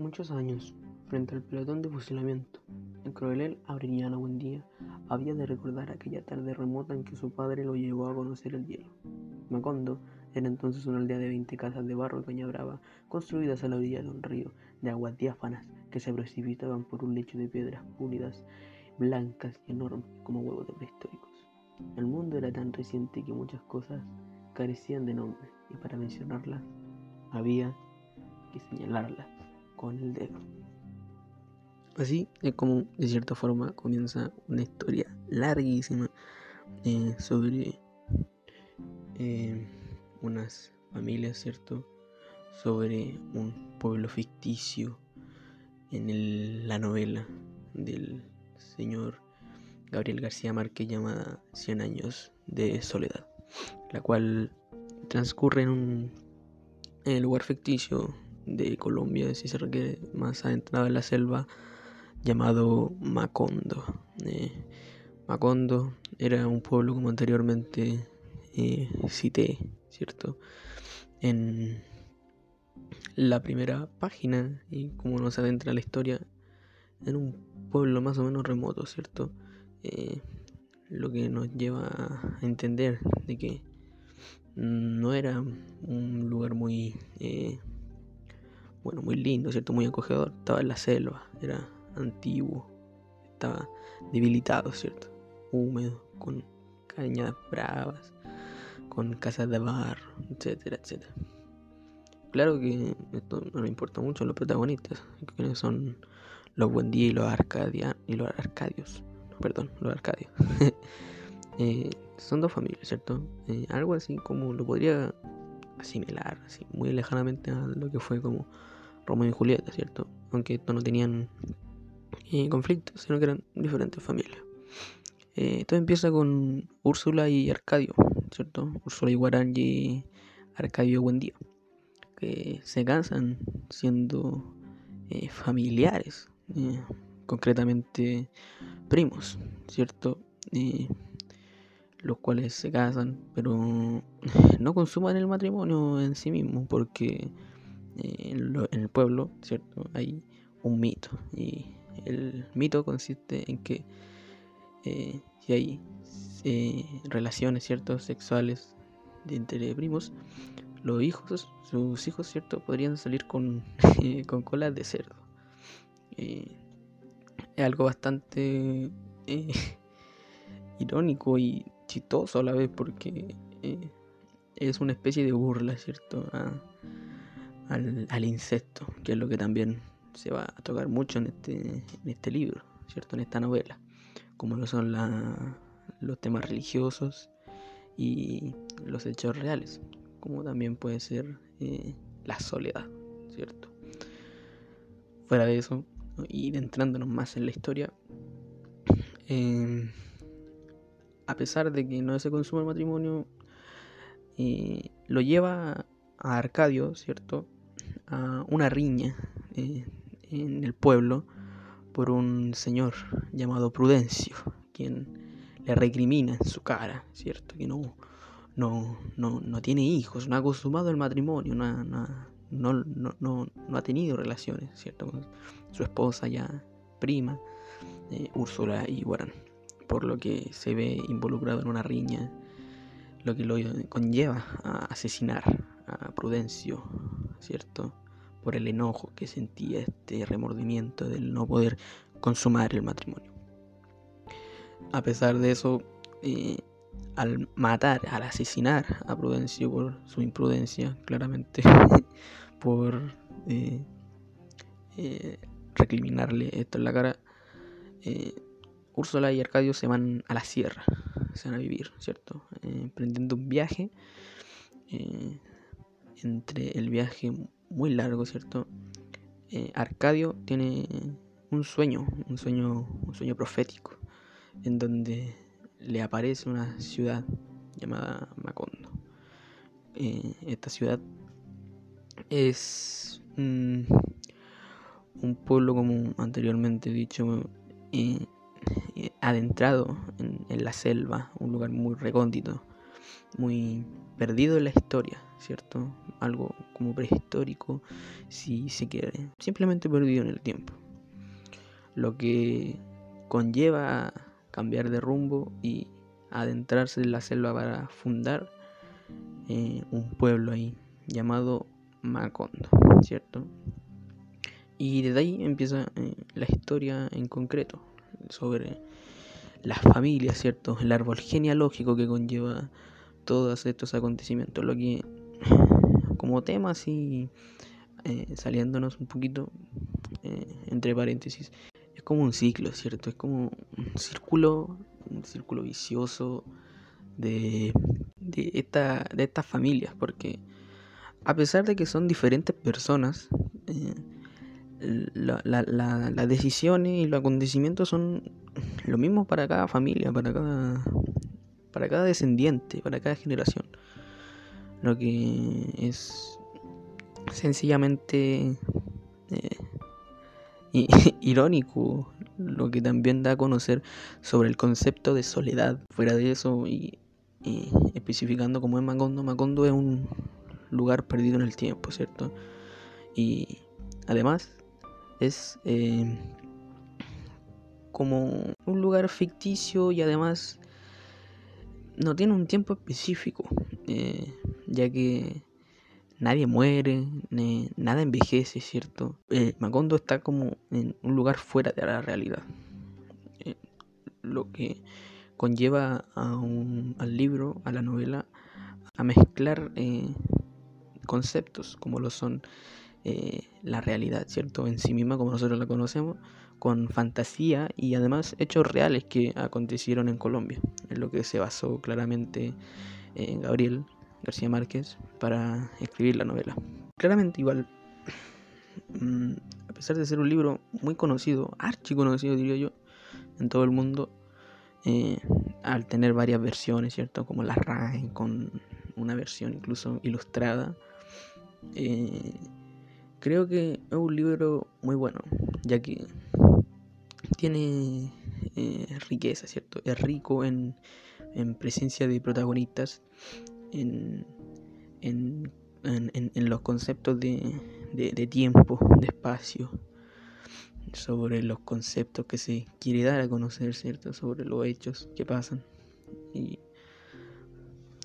muchos años, frente al pelotón de fusilamiento, el coronel Aureliano Buendía había de recordar aquella tarde remota en que su padre lo llevó a conocer el hielo. Macondo era entonces una aldea de 20 casas de barro y caña brava, construidas a la orilla de un río de aguas diáfanas que se precipitaban por un lecho de piedras pulidas, blancas y enormes como huevos de prehistóricos. El mundo era tan reciente que muchas cosas carecían de nombre y para mencionarlas había que señalarlas con el dedo. Así es como de cierta forma comienza una historia larguísima eh, sobre eh, unas familias, ¿cierto? Sobre un pueblo ficticio en la novela del señor Gabriel García Márquez llamada Cien años de soledad, la cual transcurre en un el lugar ficticio de Colombia, si se requiere más adentrado en la selva, llamado Macondo. Eh, Macondo era un pueblo como anteriormente eh, cité, ¿cierto? En la primera página y como nos adentra la historia, en un pueblo más o menos remoto, ¿cierto? Eh, lo que nos lleva a entender de que no era un lugar muy bueno muy lindo cierto muy acogedor. Estaba en la selva era antiguo estaba debilitado cierto húmedo con cañas bravas con casas de barro etcétera etcétera. Claro que esto no le importa mucho a los protagonistas que son los Buendía y los Arcadia y los Arcadios perdón los Arcadios. Eh, son dos familias, ¿cierto? Eh, algo así como lo podría asimilar, así muy lejanamente a lo que fue como Romeo y Julieta, ¿cierto? Aunque estos no tenían eh, conflictos, sino que eran diferentes familias. Eh, todo empieza con Úrsula y Arcadio, ¿cierto? Úrsula y Guarangi, Arcadio Buendía, que se casan siendo familiares, concretamente primos, ¿cierto? Los cuales se casan, pero no consuman el matrimonio en sí mismo, porque eh, en, el pueblo, ¿cierto? Hay un mito, y el mito consiste en que eh, si hay eh, relaciones, ¿cierto? Sexuales entre primos, los hijos, sus hijos, ¿cierto? Podrían salir con, con colas de cerdo. es algo bastante irónico y chistoso a la vez porque eh, es una especie de burla, ¿cierto? al, al, insecto, que es lo que también se va a tocar mucho en este, en este libro, ¿cierto? En esta novela, como lo son los temas religiosos y los hechos reales, como también puede ser eh, la soledad, ¿cierto? Fuera de eso, ir entrándonos más en la historia, eh, a pesar de que no se consuma el matrimonio, lo lleva a Arcadio, ¿cierto? A una riña eh, en el pueblo por un señor llamado Prudencio, quien le recrimina en su cara, ¿cierto? Que no, no, no, tiene hijos, no ha consumado el matrimonio, no, no, no, ha tenido relaciones, ¿cierto? Con su esposa ya prima, eh, Úrsula y Guarán por lo que se ve involucrado en una riña, lo que lo conlleva a asesinar a Prudencio, ¿cierto? Por el enojo que sentía este remordimiento del no poder consumar el matrimonio. A pesar de eso, eh, al matar, al asesinar a Prudencio por su imprudencia, claramente, por eh, eh, recriminarle esto en la cara, Úrsula y Arcadio se van a la sierra, se van a vivir, ¿cierto? Eh, emprendiendo un viaje. Eh, entre el viaje muy largo, ¿cierto? Eh, Arcadio tiene un sueño, un sueño, un sueño profético, en donde le aparece una ciudad llamada Macondo. esta ciudad es un pueblo, como anteriormente dicho, adentrado en, la selva, un lugar muy recóndito, muy perdido en la historia, ¿cierto? Algo como prehistórico, si se quiere, simplemente perdido en el tiempo. Lo que conlleva cambiar de rumbo y adentrarse en la selva para fundar eh, un pueblo ahí llamado Macondo, ¿cierto? Y desde ahí empieza eh, la historia en concreto sobre las familias, ¿cierto? El árbol genealógico que conlleva todos estos acontecimientos. Lo que, como tema, así, eh, saliéndonos un poquito, eh, entre paréntesis, es como un ciclo, ¿cierto? Es como un círculo, un círculo vicioso de, de, esta, de estas familias, porque a pesar de que son diferentes personas, eh, las decisiones y los acontecimientos son lo mismo para cada familia, para cada, para cada descendiente, para cada generación. Lo que es sencillamente eh, irónico, lo que también da a conocer sobre el concepto de soledad. Fuera de eso, y, especificando como es Macondo, Macondo es un lugar perdido en el tiempo, ¿cierto? Y además es eh, como un lugar ficticio y además no tiene un tiempo específico, eh, ya que nadie muere, nada envejece, ¿cierto? Eh, Macondo está como en un lugar fuera de la realidad, lo que conlleva al libro, a la novela, a mezclar conceptos como lo son eh, la realidad, ¿cierto? En sí misma, como nosotros la conocemos, con fantasía y además hechos reales que acontecieron en Colombia, en lo que se basó claramente en eh, Gabriel García Márquez para escribir la novela. Claramente igual, mm, a pesar de ser un libro muy conocido, archi conocido diría yo, en todo el mundo, eh, al tener varias versiones, ¿cierto? Como la RAE, con una versión incluso ilustrada, eh, creo que es un libro muy bueno, ya que tiene eh, riqueza, ¿cierto? Es rico en, presencia de protagonistas, en, los conceptos de, tiempo, de espacio, sobre los conceptos que se quiere dar a conocer, ¿cierto? Sobre los hechos que pasan. Y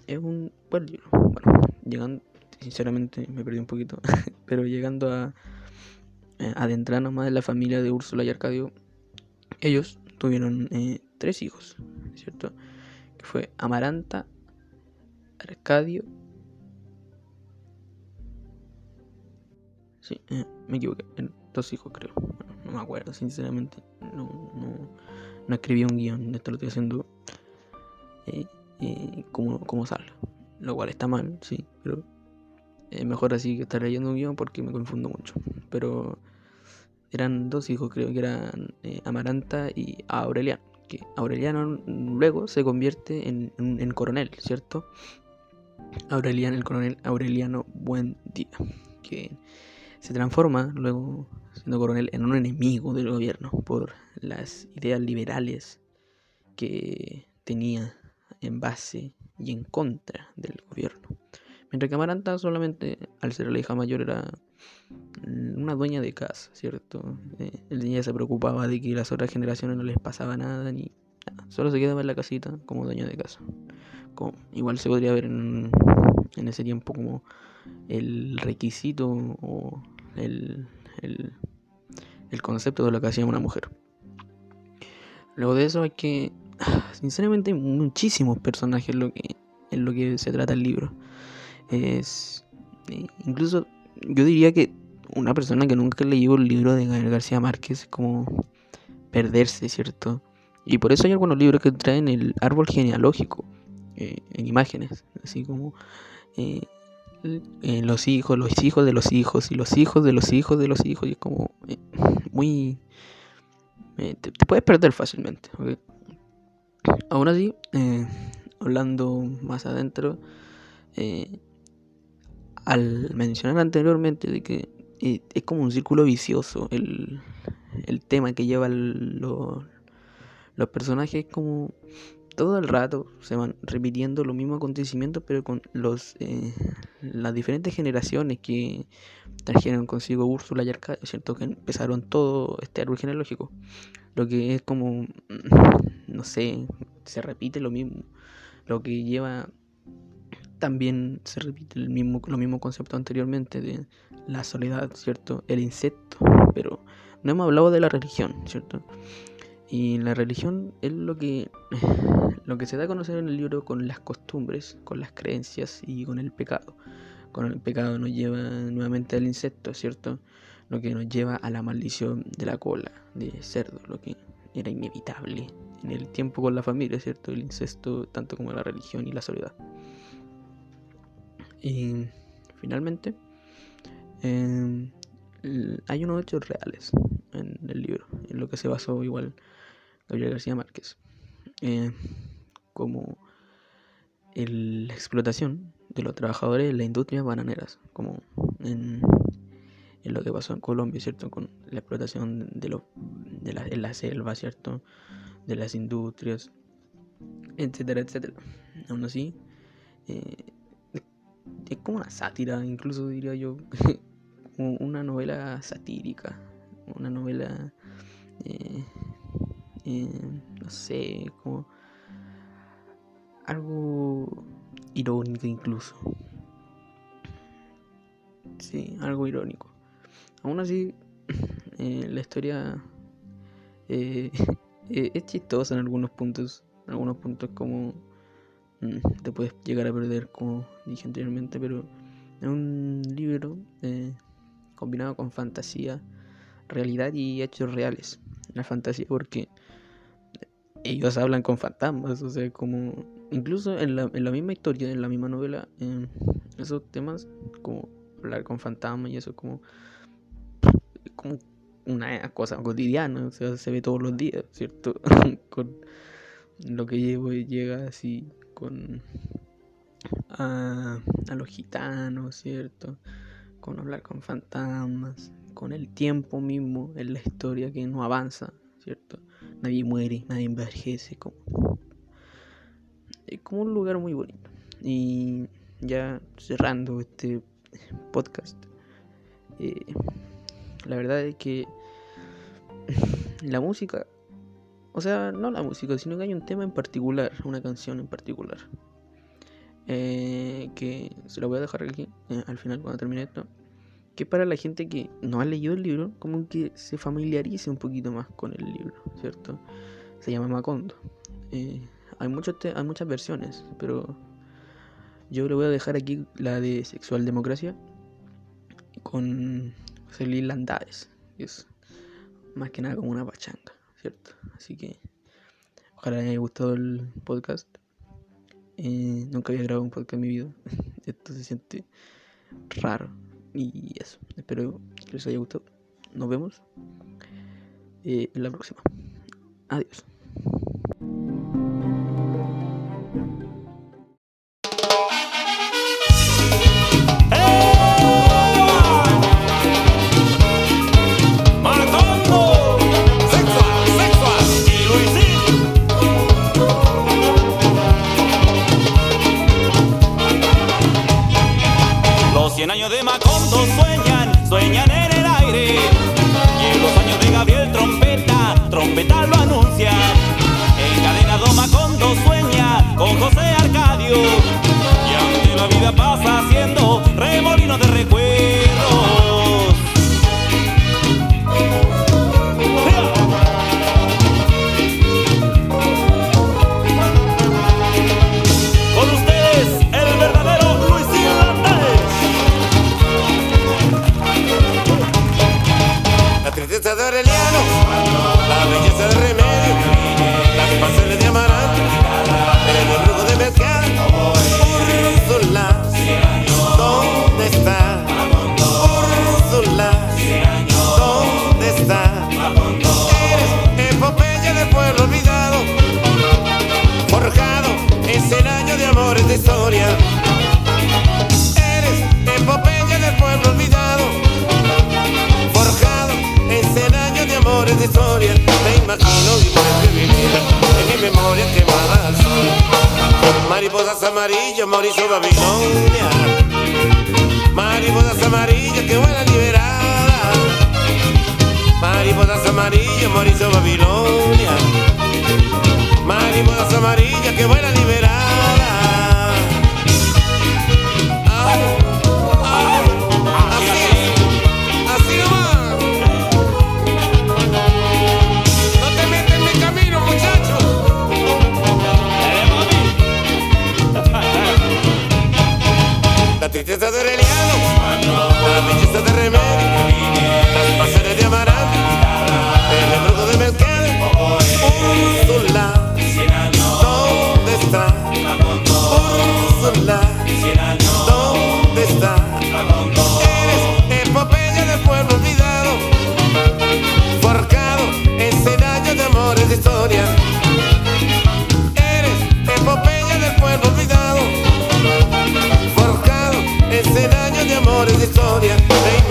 es un buen. Bueno, llegando, sinceramente me perdí un poquito, pero llegando a eh, adentrarnos más en la familia de Úrsula y Arcadio, ellos tuvieron eh, tres hijos, ¿cierto? Que fue Amaranta, Arcadio. Sí, eh, me equivoqué, dos hijos creo. no me acuerdo, sinceramente. No, no, escribí un guion, esto lo estoy haciendo como, como sale. Lo cual está mal, sí, pero mejor así que estar leyendo un guion porque me confundo mucho. Pero eran dos hijos, creo que eran eh, Amaranta y Aureliano. Que Aureliano luego se convierte en, coronel, ¿cierto? Aureliano, el coronel Aureliano Buen Día. Que se transforma luego, siendo coronel, en un enemigo del gobierno por las ideas liberales que tenía en base y en contra del gobierno. Mientras que Amaranta solamente, al ser la hija mayor, era una dueña de casa, ¿cierto? Eh, el niño se preocupaba de que las otras generaciones no les pasaba nada, ni solo se quedaba en la casita como dueña de casa. igual se podría ver en, ese tiempo como el requisito o el, el, concepto de lo que hacía una mujer. Luego de eso hay que, sinceramente, hay muchísimos personajes en lo que, en lo que se trata el libro. Es. Eh, incluso yo diría que una persona que nunca leyó el libro de Gabriel García Márquez como perderse, ¿cierto? Y por eso hay algunos libros que traen el árbol genealógico eh, en imágenes, así como eh, los hijos, los hijos de los hijos y los hijos de los hijos de los hijos. Y es como muy. Te, puedes perder fácilmente. Aún así, hablando más adentro, al mencionar anteriormente de que es como un círculo vicioso el, tema que lleva los personajes como todo el rato se van repitiendo los mismos acontecimientos, pero con los eh, las diferentes generaciones que trajeron consigo Úrsula y Arcadio, ¿cierto? Que empezaron todo este árbol genealógico. Lo que es como, no sé, se repite lo mismo. Lo que lleva también se repite el mismo, lo mismo concepto anteriormente de la soledad, ¿cierto? El insecto, pero no hemos hablado de la religión, ¿cierto? Y la religión es lo que, lo que se da a conocer en el libro con las costumbres, con las creencias y con el pecado. Con el pecado nos lleva nuevamente al insecto, ¿cierto? Lo que nos lleva a la maldición de la cola de cerdo, lo que era inevitable en el tiempo con la familia, ¿cierto? El incesto, tanto como la religión y la soledad. Y finalmente, em, hay unos hechos reales en el libro, en lo que se basó igual Gabriel García Márquez, eh, como la explotación de los trabajadores en la industria bananeras, como en, lo que pasó en Colombia, ¿cierto? Con la explotación de, lo, de la, en la selva, ¿cierto? De las industrias, etcétera, etcétera. Aún así, eh, es como una sátira, incluso diría yo, una novela satírica, una novela, eh, eh, no sé, como algo irónico incluso. Sí, algo irónico. Aún así, eh, la historia es chistosa en algunos puntos, en algunos puntos como te puedes llegar a perder, como dije anteriormente, pero es un libro combinado con fantasía, realidad y hechos reales. La fantasía porque ellos hablan con fantasmas, o sea, como incluso en la, en la misma historia, en la misma novela, esos temas como hablar con fantasmas y eso como, como una cosa cotidiana, o sea, se ve todos los días, ¿cierto? con lo que llevo y llega así con a, a los gitanos, ¿cierto? con hablar con fantasmas, con el tiempo mismo en la historia que no avanza, ¿cierto? Nadie muere, nadie envejece, como... es como un lugar muy bonito. Y ya cerrando este podcast, eh, la verdad es que la música, o sea, no la música, sino que hay un tema en particular, una canción en particular, eh, que se lo voy a dejar aquí eh, al final cuando termine esto. Que para la gente que no ha leído el libro, como que se familiarice un poquito más con el libro, ¿cierto? Se llama Macondo. Eh, hay, muchos hay muchas versiones, pero yo le voy a dejar aquí la de Sexual Democracia con Celine Landares. Es más que nada como una pachanga, ¿cierto? Así que ojalá les haya gustado el podcast. Eh, nunca había grabado un podcast en mi vida. Esto se siente raro. Y eso. Espero que les haya gustado. Nos vemos eh, en la próxima. Adiós. show a vida.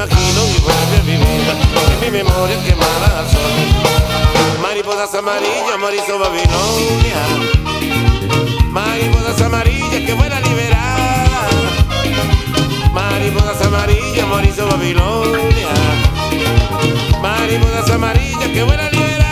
imagino mi propia vivienda mi memoria quemada al. Mariposas amarillas, marisol Babilonia. Mariposas amarillas que vuelan liberar. Mariposas amarillas, marisol Babilonia. Mariposas amarillas que vuelan liberar.